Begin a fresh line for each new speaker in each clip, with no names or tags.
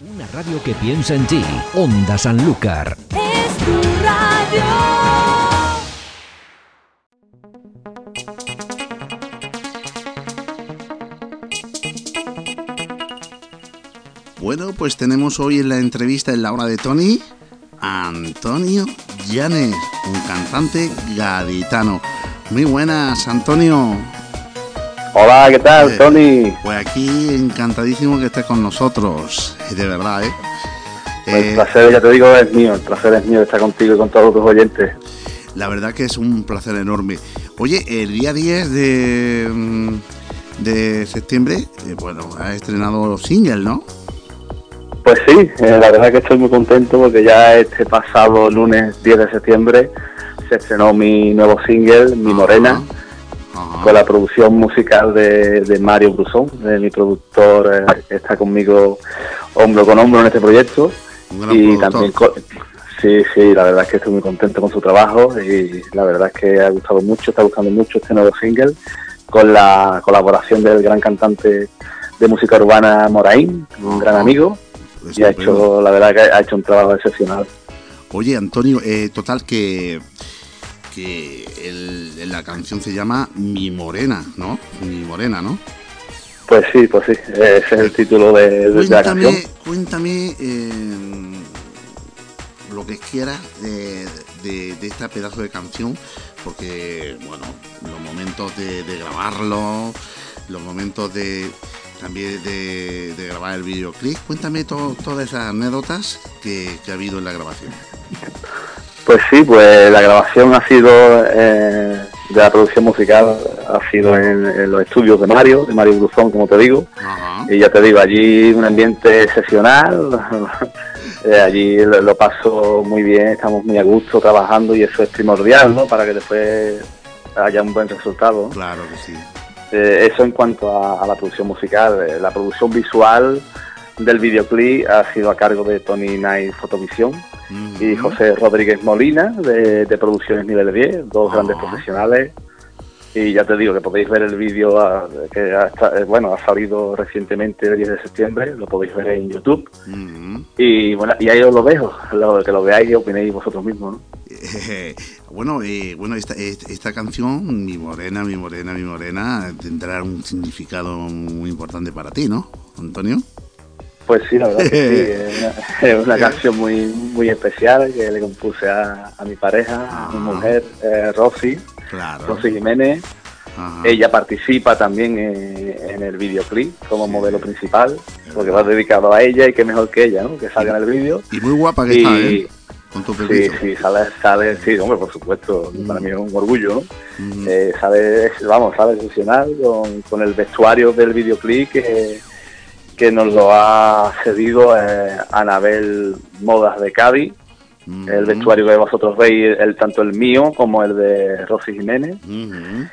Una radio que piensa en ti. Onda Sanlúcar.
Es tu radio.
Bueno, pues tenemos hoy en la entrevista en la hora de Tony a Antonio Llanes, un cantante gaditano. Muy buenas, Antonio.
Hola, ¿qué tal,
Eh,
Tony?
Pues aquí encantadísimo que estés con nosotros, de verdad, ¿eh?
Pues el
Eh,
placer, ya te digo, es mío. El placer es mío de estar contigo y con todos tus oyentes.
La verdad que es un placer enorme. Oye, el día 10 de, mm, de septiembre, eh, bueno, ha estrenado single, ¿no?
Pues sí, eh, la verdad que estoy muy contento porque ya este pasado lunes 10 de septiembre se estrenó mi nuevo single, Mi Morena, con la producción musical de, de Mario Brusón, de mi productor eh, que está conmigo hombro con hombro en este proyecto.
Un
y también sí sí la verdad es que estoy muy contento con su trabajo y la verdad es que ha gustado mucho está gustando mucho este nuevo single con la colaboración del gran cantante de música urbana Moraín un gran amigo y ha hecho la verdad que ha hecho un trabajo excepcional
Oye, Antonio, eh, total que, que el- la canción se llama Mi Morena, ¿no? Mi Morena, ¿no?
Pues sí pues sí ese es el título de, de la canción
Cuéntame, eh, lo que quieras de, de- de esta pedazo de canción, porque, bueno, los momentos de, de grabarlo, los momentos de también de, de grabar el videoclip, cuéntame to- todas esas anécdotas que, que ha habido en la grabación.
Pues sí, pues la grabación ha sido eh, de la producción musical, ha sido en, en los estudios de Mario, de Mario Bruzón, como te digo. Y ya te digo, allí un ambiente excepcional, eh, allí lo, lo paso muy bien, estamos muy a gusto trabajando y eso es primordial, ¿no? Para que después haya un buen resultado.
Claro que sí.
Eh, eso en cuanto a, a la producción musical. Eh, la producción visual del videoclip ha sido a cargo de Tony Night Fotovisión y. José Rodríguez Molina de, de Producciones Nivel 10, dos
Ah.
grandes profesionales. Y ya te digo que podéis ver el vídeo ah, que eh, bueno, ha salido recientemente el 10 de septiembre, lo podéis ver en YouTube. Y bueno, y ahí os lo dejo, lo, que lo veáis y opinéis vosotros mismos. ¿no?
Eh, bueno, eh, bueno esta, est- esta canción, Mi Morena, Mi Morena, Mi Morena, tendrá un significado muy importante para ti, ¿no, Antonio?
Pues sí, la verdad que sí, es una, canción muy muy especial que le compuse a, a mi pareja, a mi mujer, eh, Rosy,
Claro.
Rosy Jiménez.
Ajá.
Ella participa también en, en el videoclip como modelo principal, porque va dedicado a ella y qué mejor que ella, ¿no? Que salga en el vídeo.
Y muy guapa que
Y
está, ¿eh? Con tu
sí,
pelito.
sí, sale, sale, sí, hombre, por supuesto, para mí es un orgullo, ¿no?
Ujú.
Eh, sale, vamos, sale excepcional con, con el vestuario del videoclip que, que nos lo ha cedido eh, Anabel Modas de Cádiz,
Ujú.
el vestuario que vosotros veis, el, tanto el mío como el de Rosy Jiménez.
Ujú.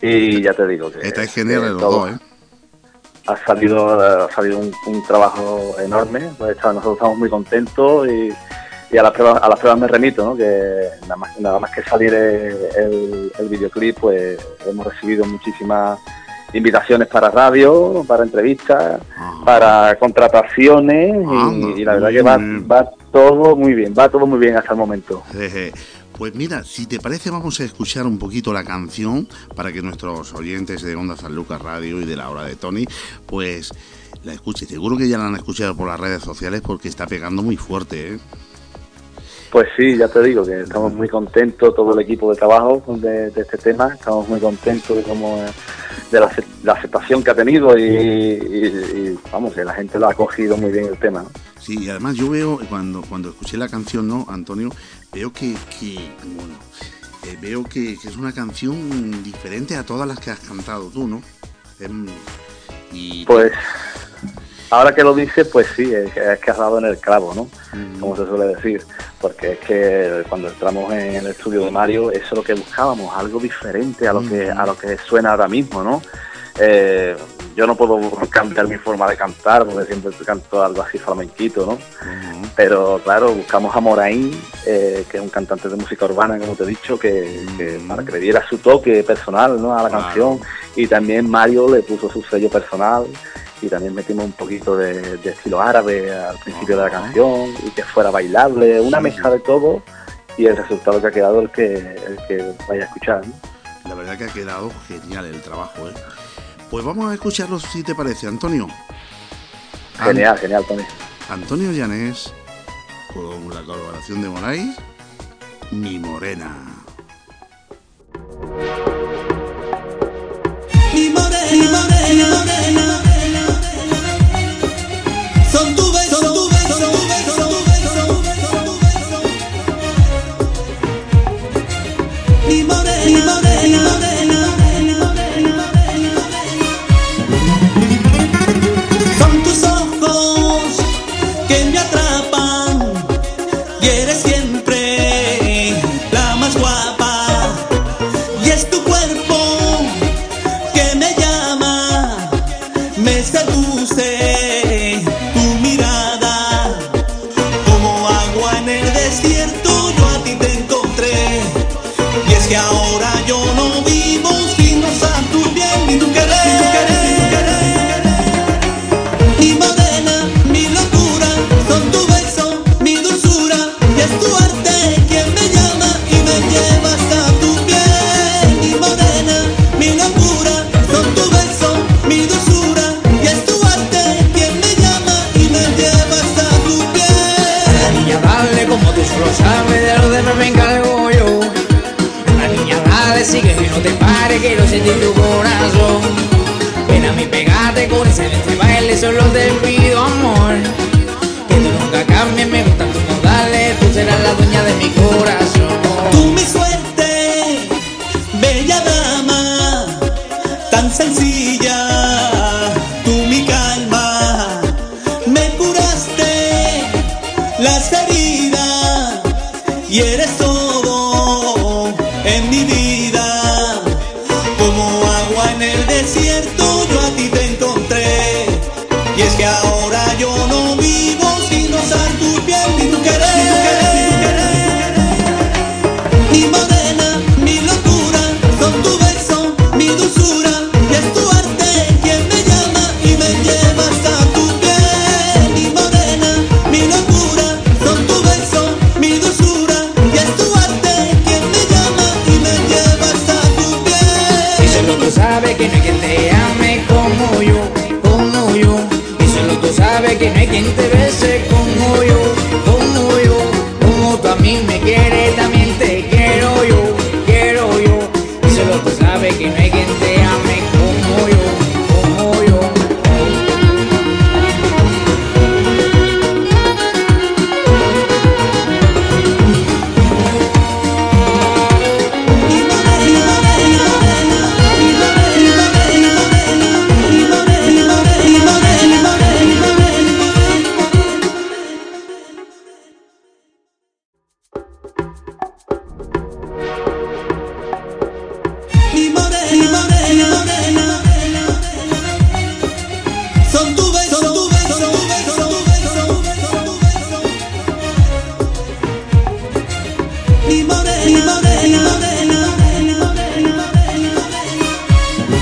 Y ya te digo que,
Esta es genial los
todo-
dos, ¿eh?
ha salido ha salido un, un trabajo enorme pues está- nosotros estamos muy contentos y, y a las pruebas a las pruebas me remito ¿no? que nada más nada más que salir el, el videoclip pues hemos recibido muchísimas invitaciones para radio para entrevistas. Para contrataciones
Anda,
y, y la verdad que va, todo muy bien va todo muy bien hasta el momento
Jeje. Pues mira, si te parece vamos a escuchar un poquito la canción para que nuestros oyentes de Onda San Lucas Radio y de la hora de Tony, pues la escuchen. Seguro que ya la han escuchado por las redes sociales porque está pegando muy fuerte, ¿eh?
Pues sí, ya te digo que estamos muy contentos, todo el equipo de trabajo de, de este tema, estamos muy contentos de cómo de la, ace- la aceptación que ha tenido y, y- y, vamos, que la gente lo ha acogido muy bien el tema. ¿no?
Sí, y además yo veo, cuando, cuando escuché la canción, ¿no, Antonio? Veo que, que bueno, eh, veo que, que es una canción diferente a todas las que has cantado tú, ¿no? Em, y,
Pues ahora que lo dices, pues sí, es que, es que has dado en el clavo, ¿no?
Mm,
Como se suele decir, porque es que cuando entramos en el estudio de Mario, eso es lo que buscábamos, algo diferente a lo que a lo que suena ahora mismo, ¿no? Eh, yo no puedo cambiar mi forma de cantar, porque siempre canto algo así flamenquito, ¿no? Pero claro, buscamos a Moraín, eh, que es un cantante de música urbana, como te he dicho, que, que para que le diera su toque personal ¿no? a la canción. Y también Mario le puso su sello personal y también metimos un poquito de, estilo árabe al principio de la canción y que fuera bailable, una mezcla de todo y el resultado que ha quedado el que, el que vaya a escuchar.
La verdad que ha quedado genial el trabajo. ¿eh? Pues vamos a escucharlo si te parece, Antonio.
Genial, genial, Tony.
Antonio Llanés, con la colaboración de Moraes, Mi Morena.
Ese este baile, solo te pido
Let's go.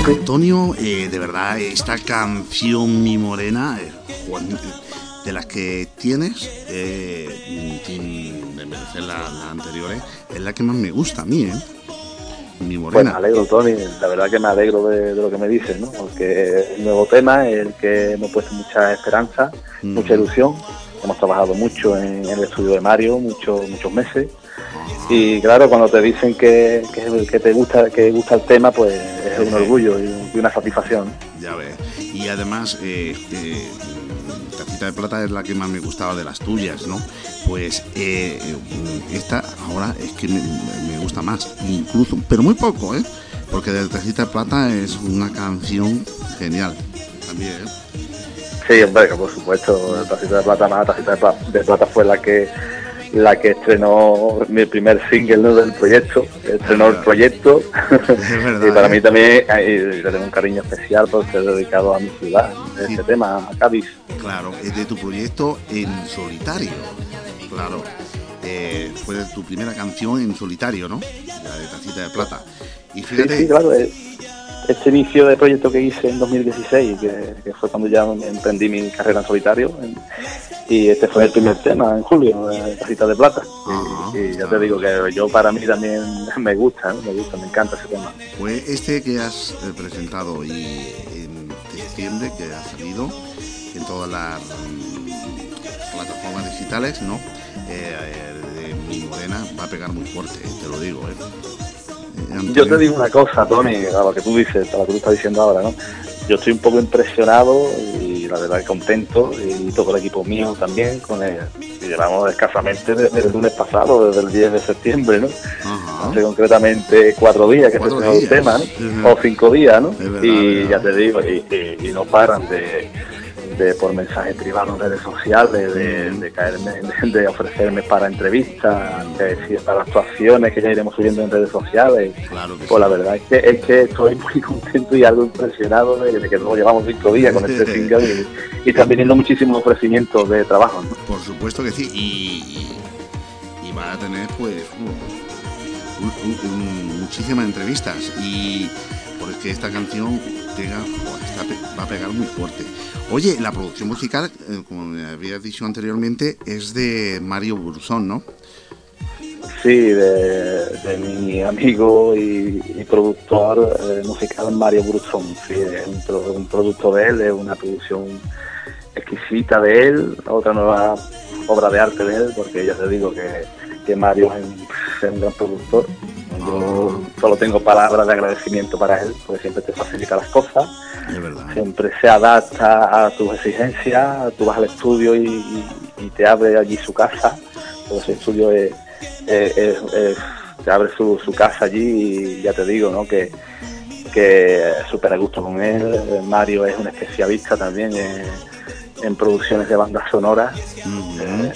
Antonio, eh, de verdad, esta canción Mi Morena, eh, Juan, eh, de las que tienes, eh, sin desmerecer la- las anteriores, es la que más me gusta a mí, ¿eh? Mi
Pues
Morena.
me alegro, Tony, la verdad que me alegro de, de lo que me dices, ¿no? Porque es un nuevo tema, el que hemos puesto mucha esperanza,
Mm.
mucha ilusión. Hemos trabajado mucho en, el estudio de Mario, muchos muchos meses. Y claro, cuando te dicen que, que, que te gusta que gusta el tema, pues es un orgullo y, una satisfacción.
Ya ves. Y además, eh, eh, Tacita de Plata es la que más me gustaba de las tuyas, ¿no? Pues eh, esta ahora es que me, me gusta más, incluso, pero muy poco, ¿eh? Porque de Tacita de Plata es una canción genial también, ¿eh?
Sí, hombre, que por supuesto, tacita de plata, más tacita de plata fue la que la que estrenó mi primer single ¿no? del proyecto, estrenó el proyecto
verdad,
y para
¿eh?
mí también le tengo un cariño especial por ser dedicado a mi ciudad,
Sí.
este tema, a Cádiz.
Claro, es de tu proyecto en solitario. Claro. Eh, fue de tu primera canción en solitario, ¿no? La de Tacita de Plata. Y
Sí,
fíjate,
sí, claro, este inicio de proyecto que hice en 2016, que, que fue cuando ya emprendí mi carrera en solitario. en- y este fue el primer tema en julio, eh, Casita de Plata. Y-
Ajá,
y, ya te digo que yo para mí también me gusta, ¿no? me gusta, me encanta ese tema.
Fue este que has eh, presentado y en septiembre que ha salido en todas las mm, plataformas digitales, ¿no? Eh, eh, de Mi Morena va a pegar muy fuerte, te lo digo, ¿eh?
Yo te digo una cosa, Tony, a lo que tú dices, a lo que tú estás diciendo ahora, ¿no? Yo estoy un poco impresionado y la verdad contento y todo el equipo mío también con el, y llevamos escasamente desde el lunes pasado, desde el 10 de septiembre, ¿no?
Ajá.
Hace concretamente cuatro días que se el tema. O cinco días, ¿no?
Verdad,
y ya te digo, y, y- y no paran de, de por mensajes privados en redes sociales, de, caerme, de, ofrecerme para entrevistas, de decir para actuaciones que ya iremos subiendo en redes sociales.
Claro que
Pues la verdad es que, es que estoy muy contento y algo impresionado de, de que nos llevamos cinco días con este single y, y están viniendo muchísimos ofrecimientos de trabajo. ¿no?
Por supuesto que sí. Y, y- y va a tener, pues, un- un- un- muchísimas entrevistas. Y porque esta canción pega, joder, está va a pegar muy fuerte. Oye, la producción musical, eh, como me habías dicho anteriormente, es de Mario Burzón, ¿no?
Sí, de, mi amigo y, productor eh, musical Mario Bruzón. Sí, es un, pro- un producto de él, es una producción exquisita de él, otra nueva obra de arte de él, porque ya te digo que, Mario es un gran productor. Yo solo tengo palabras de agradecimiento para él, porque siempre te facilita las cosas,
verdad.
siempre se adapta a tus exigencias, tú vas al estudio y, y- y te abre allí su casa, pues ese estudio es, es- es- es- te abre su, su casa allí y ya te digo, ¿no? Que, que súper a gusto con él, Mario es un especialista también en, en producciones de bandas sonoras. Eh,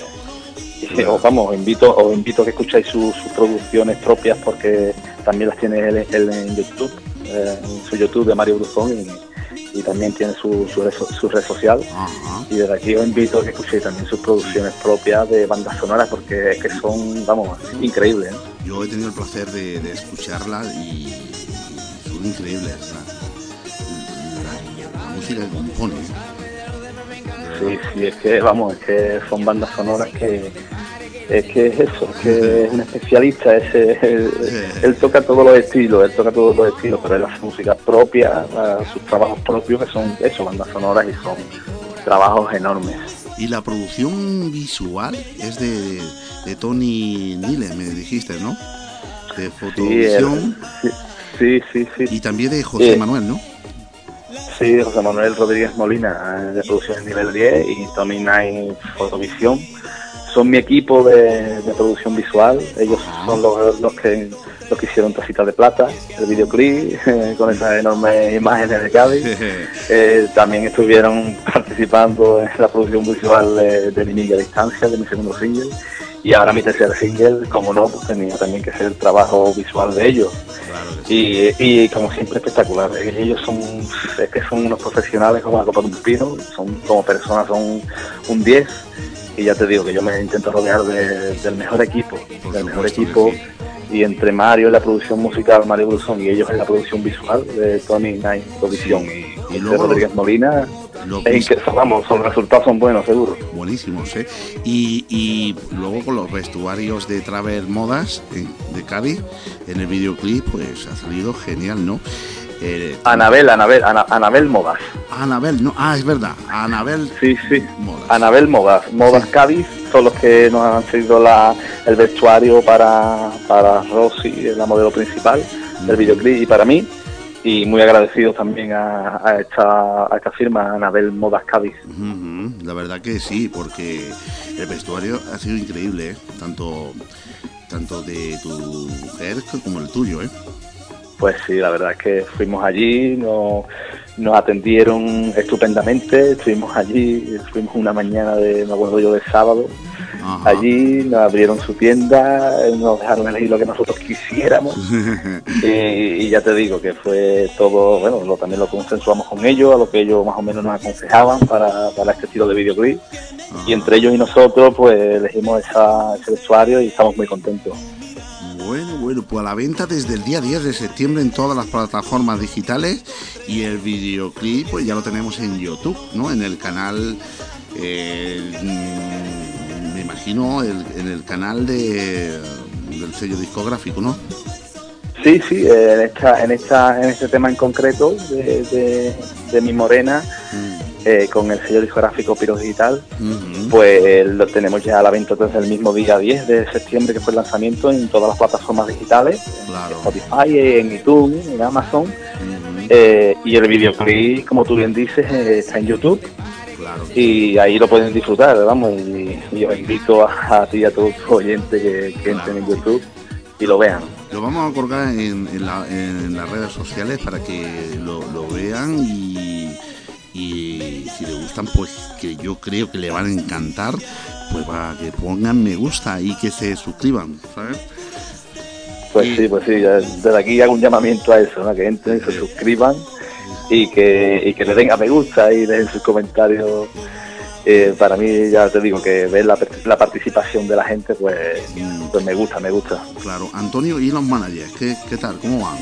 os, vamos, os invito, os invito a que escuchéis sus, sus producciones propias porque también las tiene él, él en YouTube, eh, en su YouTube de Mario Bruzón y, y también tiene su, su, red, su red social. Y desde aquí os invito a que escuchéis también sus producciones propias de bandas sonoras porque es que son, vamos, increíbles. ¿eh?
Yo he tenido el placer de, de escucharla y, y son increíbles. La, la- la música que compone.
Sí, sí, es que, vamos, es que son bandas sonoras que es que es eso, es que es un especialista, es, él, él toca todos los estilos, él toca todos los estilos, pero él hace música propia, eh, sus trabajos propios que son eso, bandas sonoras y son trabajos enormes.
Y la producción visual es de, de Tony Nile, me dijiste, ¿no? De fotovisión
sí, sí, sí, sí.
y también de José
Eh,
Manuel, ¿no?
Sí, José Manuel Rodríguez Molina, eh, de producción nivel 10 y Tommy Night Fotovisión. Son mi equipo de, de producción visual. Ellos son los, los que los que hicieron Tacita de Plata, el videoclip, eh, con esas enormes imágenes de Cádiz. Eh, también estuvieron participando en la producción visual de, de Mi Niña a Distancia, de mi segundo single. Y ahora mi tercer single, como no, pues tenía también que ser el trabajo visual de ellos.
Claro que sí.
Y, y como siempre espectacular. Ellos son, es que son unos profesionales como la copa de un pino, son como personas, son un 10. Y ya te digo que yo me intento rodear de- del mejor equipo,
Por
del mejor equipo.
sí.
Y entre Mario en la producción musical, Mario Brusón, y ellos en la producción visual de Tony Night Producción
Sí.
y,
Y luego los-
Rodríguez Molina,
Lo
es que, vamos, los resultados son buenos, seguro.
buenísimos, ¿eh? Y, y luego con los vestuarios de Travel Modas de Cádiz, en el videoclip, pues ha salido genial, ¿no? Eh,
Anabel, Anabel, Ana- Anabel Modas.
Anabel, no, ah, es verdad, Anabel
Sí, sí.
Modas.
Anabel Modas, Modas
Sí.
Cádiz, son los que nos han cedido la, el vestuario para, para Rosy, la modelo principal del videoclip, y para mí. Y muy agradecido también a, a esta, a esta firma, Anabel Modas Cádiz.
La verdad que sí, porque el vestuario ha sido increíble, ¿eh? tanto, tanto de tu mujer como el tuyo, ¿eh?
Pues sí, la verdad es que fuimos allí, nos, nos atendieron estupendamente, estuvimos allí, fuimos una mañana de, me acuerdo yo, de sábado,
Ajá.
allí nos abrieron su tienda, nos dejaron elegir lo que nosotros quisiéramos. Y, y ya te digo que fue todo, bueno, lo- también lo consensuamos con ellos, a lo que ellos más o menos nos aconsejaban para, para este estilo de videoclip. Y entre ellos y nosotros, pues elegimos esa, ese vestuario y estamos muy contentos.
Bueno, bueno, pues a la venta desde el día 10 de septiembre en todas las plataformas digitales y el videoclip pues ya lo tenemos en YouTube, ¿no? En el canal, eh, mm, me imagino, el- en el canal de, del sello discográfico, ¿no?
Sí, sí, eh, en esta, en esta, en este tema en concreto de, de, de mi morena, eh, con el sello discográfico Piro Digital, pues lo tenemos ya a la venta desde el mismo día 10 de septiembre que fue el lanzamiento en todas las plataformas digitales,
Claro.
en Spotify, en iTunes, en Amazon, eh, y el videoclip, como tú bien dices, eh, está en YouTube
Claro.
y ahí lo pueden disfrutar, vamos, y, y os invito a, a ti y a todos tus oyentes que, que entren en YouTube y lo vean.
Lo vamos a colgar en, en la- en las redes sociales para que lo, lo vean y, y si le gustan, pues que yo creo que le van a encantar, pues para que pongan me gusta y que se suscriban, ¿sabes?
Pues
Y-
sí, pues sí, ya desde aquí hago un llamamiento a eso, ¿no? que entren, se suscriban y que, y que le den a me gusta y dejen sus comentarios. Eh, para mí, ya te digo, que ver la, la participación de la gente, pues, pues me gusta, me gusta.
claro. Antonio y los managers, ¿qué, qué tal? ¿Cómo van?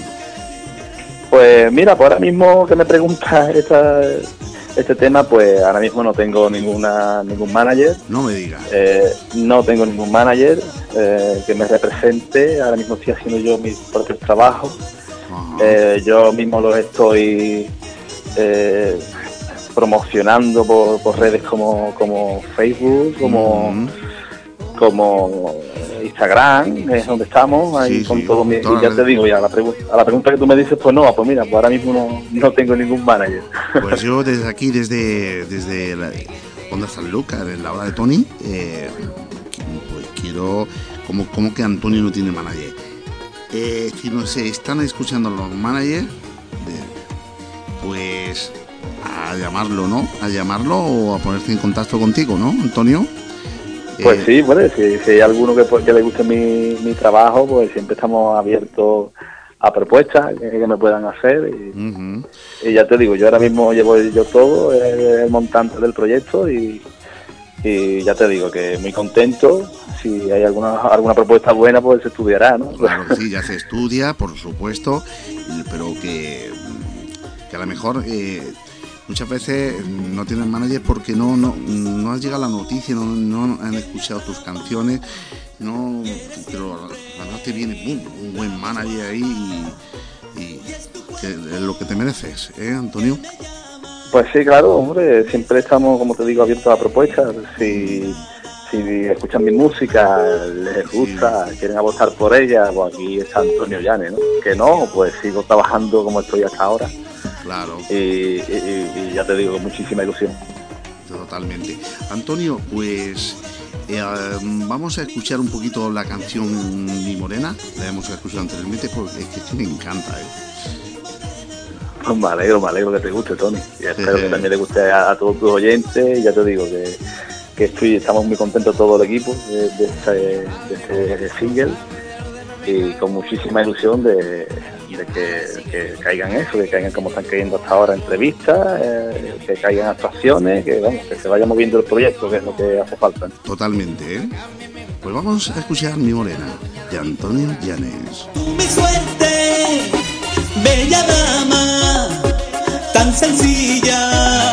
Pues mira, pues ahora mismo que me preguntas esta, este tema, pues ahora mismo no tengo ninguna ningún manager.
No me digas.
Eh, no tengo ningún manager eh, que me represente. Ahora mismo estoy haciendo yo mis propios trabajos. Eh, yo mismo los estoy eh, promocionando por, por redes como, como Facebook, como,
Ujú.
como Instagram, es donde estamos, ahí
Sí,
con
sí,
todo mi... ya te digo, ya a la, a la pregunta que tú me dices, pues no, pues mira, pues ahora mismo no, no tengo ningún manager.
Pues yo desde aquí, desde, desde la Onda San Lucas, en la hora de Tony, eh, pues quiero, como, como que Antonio no tiene manager. Eh, si no sé, están escuchando los managers, pues a llamarlo, ¿no? A llamarlo o a ponerse en contacto contigo, ¿no, Antonio?
Pues
Eh,
sí, bueno, si, si hay alguno que, pues, que le guste mi, mi trabajo, pues siempre estamos abiertos a propuestas que, que me puedan hacer. Y, ya te digo, yo ahora mismo llevo yo todo, el, el montante del proyecto y, y ya te digo que muy contento. Si hay alguna alguna propuesta buena, pues se estudiará, ¿no?
Claro que sí, ya se estudia, por supuesto, pero que, que a lo mejor eh, muchas veces no tienen manager porque no, no, no has llegado a la noticia, no, no han escuchado tus canciones, no, pero la verdad te viene un buen manager ahí y, y que lo que te mereces, ¿eh, Antonio?
Pues sí, claro, hombre, siempre estamos, como te digo, abiertos a propuestas. Si, si escuchan mi música, les gusta, quieren apostar por ella, pues aquí está Antonio Llanes, ¿no? Que no, pues sigo trabajando como estoy hasta ahora
Claro.
y, y- y ya te digo, muchísima ilusión.
Totalmente. Antonio, pues eh, vamos a escuchar un poquito la canción Mi Morena. La hemos escuchado anteriormente porque es que me encanta. ¿eh?
Pues me alegro, me alegro que te guste, Tony. Y espero que también le guste a, a todos tus oyentes. Ya te digo que, que estoy, estamos muy contentos todo el equipo de, de este, de este single y con muchísima ilusión de, de que, que caigan eso, que caigan como están cayendo hasta ahora entrevistas, eh, que caigan actuaciones, que vamos, que se vaya moviendo el proyecto, que es lo que hace falta.
Totalmente. ¿eh? Pues vamos a escuchar Mi Morena de Antonio Llanes.
mi suerte, bella dama, tan sencilla,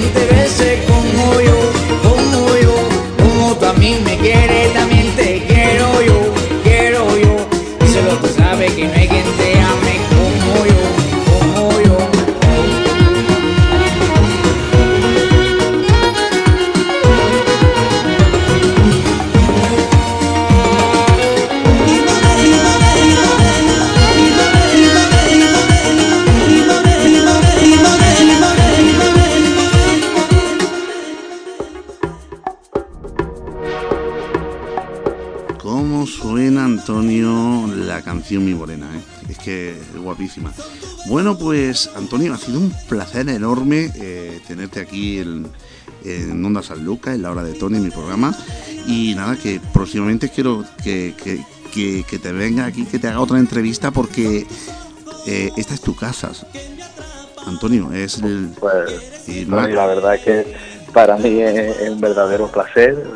sabes que
Bueno, pues, Antonio, ha sido un placer enorme eh, tenerte aquí en, en Onda San Lucas, en la hora de Tony, en mi programa. Y nada, que próximamente quiero que, que, que, que te venga aquí, que te haga otra entrevista, porque eh, esta es tu casa. Antonio, es el...
Pues,
y no-
la verdad es que para mí es, es un verdadero placer,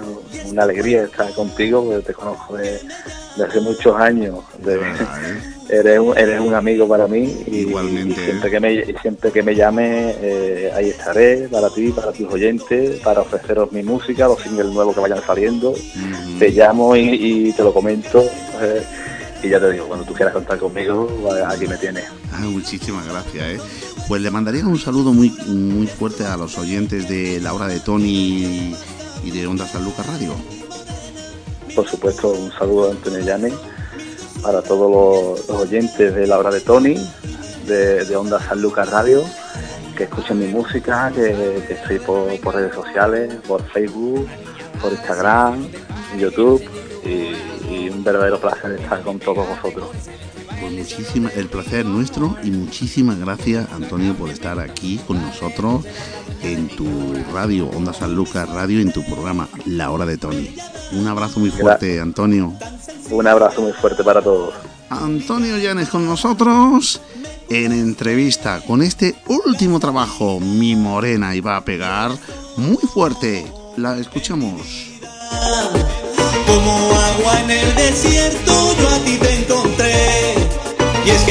una alegría estar contigo, porque te conozco de, de hace muchos años. de-
de verdad, ¿eh?
Eres, un, eres un amigo para mí y,
Igualmente,
y siempre, que me, siempre que me llame eh, ahí estaré para ti, para tus oyentes, para ofreceros mi música, los singles nuevos que vayan saliendo. Te llamo y, y te lo comento. eh, y ya te digo, cuando tú quieras contar conmigo, aquí me tienes.
Ah, muchísimas gracias, ¿eh? Pues le mandaría un saludo muy, muy fuerte a los oyentes de la hora de Tony y de Onda San Lucas Radio.
Por supuesto, un saludo de Antonio Llanes para todos los, oyentes de la hora de Tony, de, Onda San Lucas Radio, que escuchen mi música, que, estoy por, por redes sociales, por Facebook, por Instagram, YouTube, y, y un verdadero placer estar con todos vosotros.
Pues muchísimas, el placer es nuestro y muchísimas gracias Antonio por estar aquí con nosotros en tu radio, Onda San Lucas Radio, en tu programa La Hora de Tony. Un abrazo muy fuerte, Antonio.
Un abrazo muy fuerte para todos.
Antonio Llanes con nosotros en entrevista con este último trabajo, Mi Morena, y va a pegar muy fuerte. La escuchamos.
Como agua en el desierto yo a ti te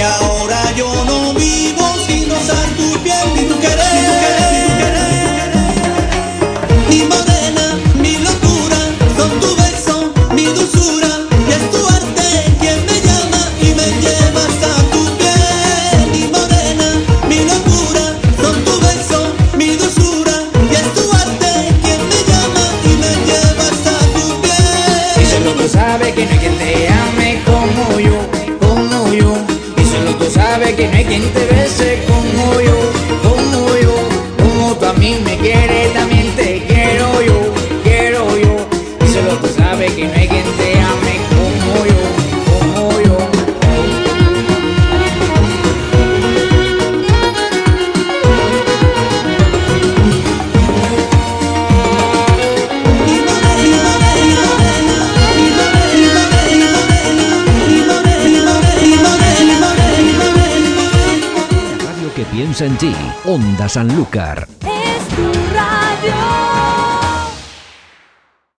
que ahora yo no vivo
හැගෙන්ත වේ Tienda Sanlúcar.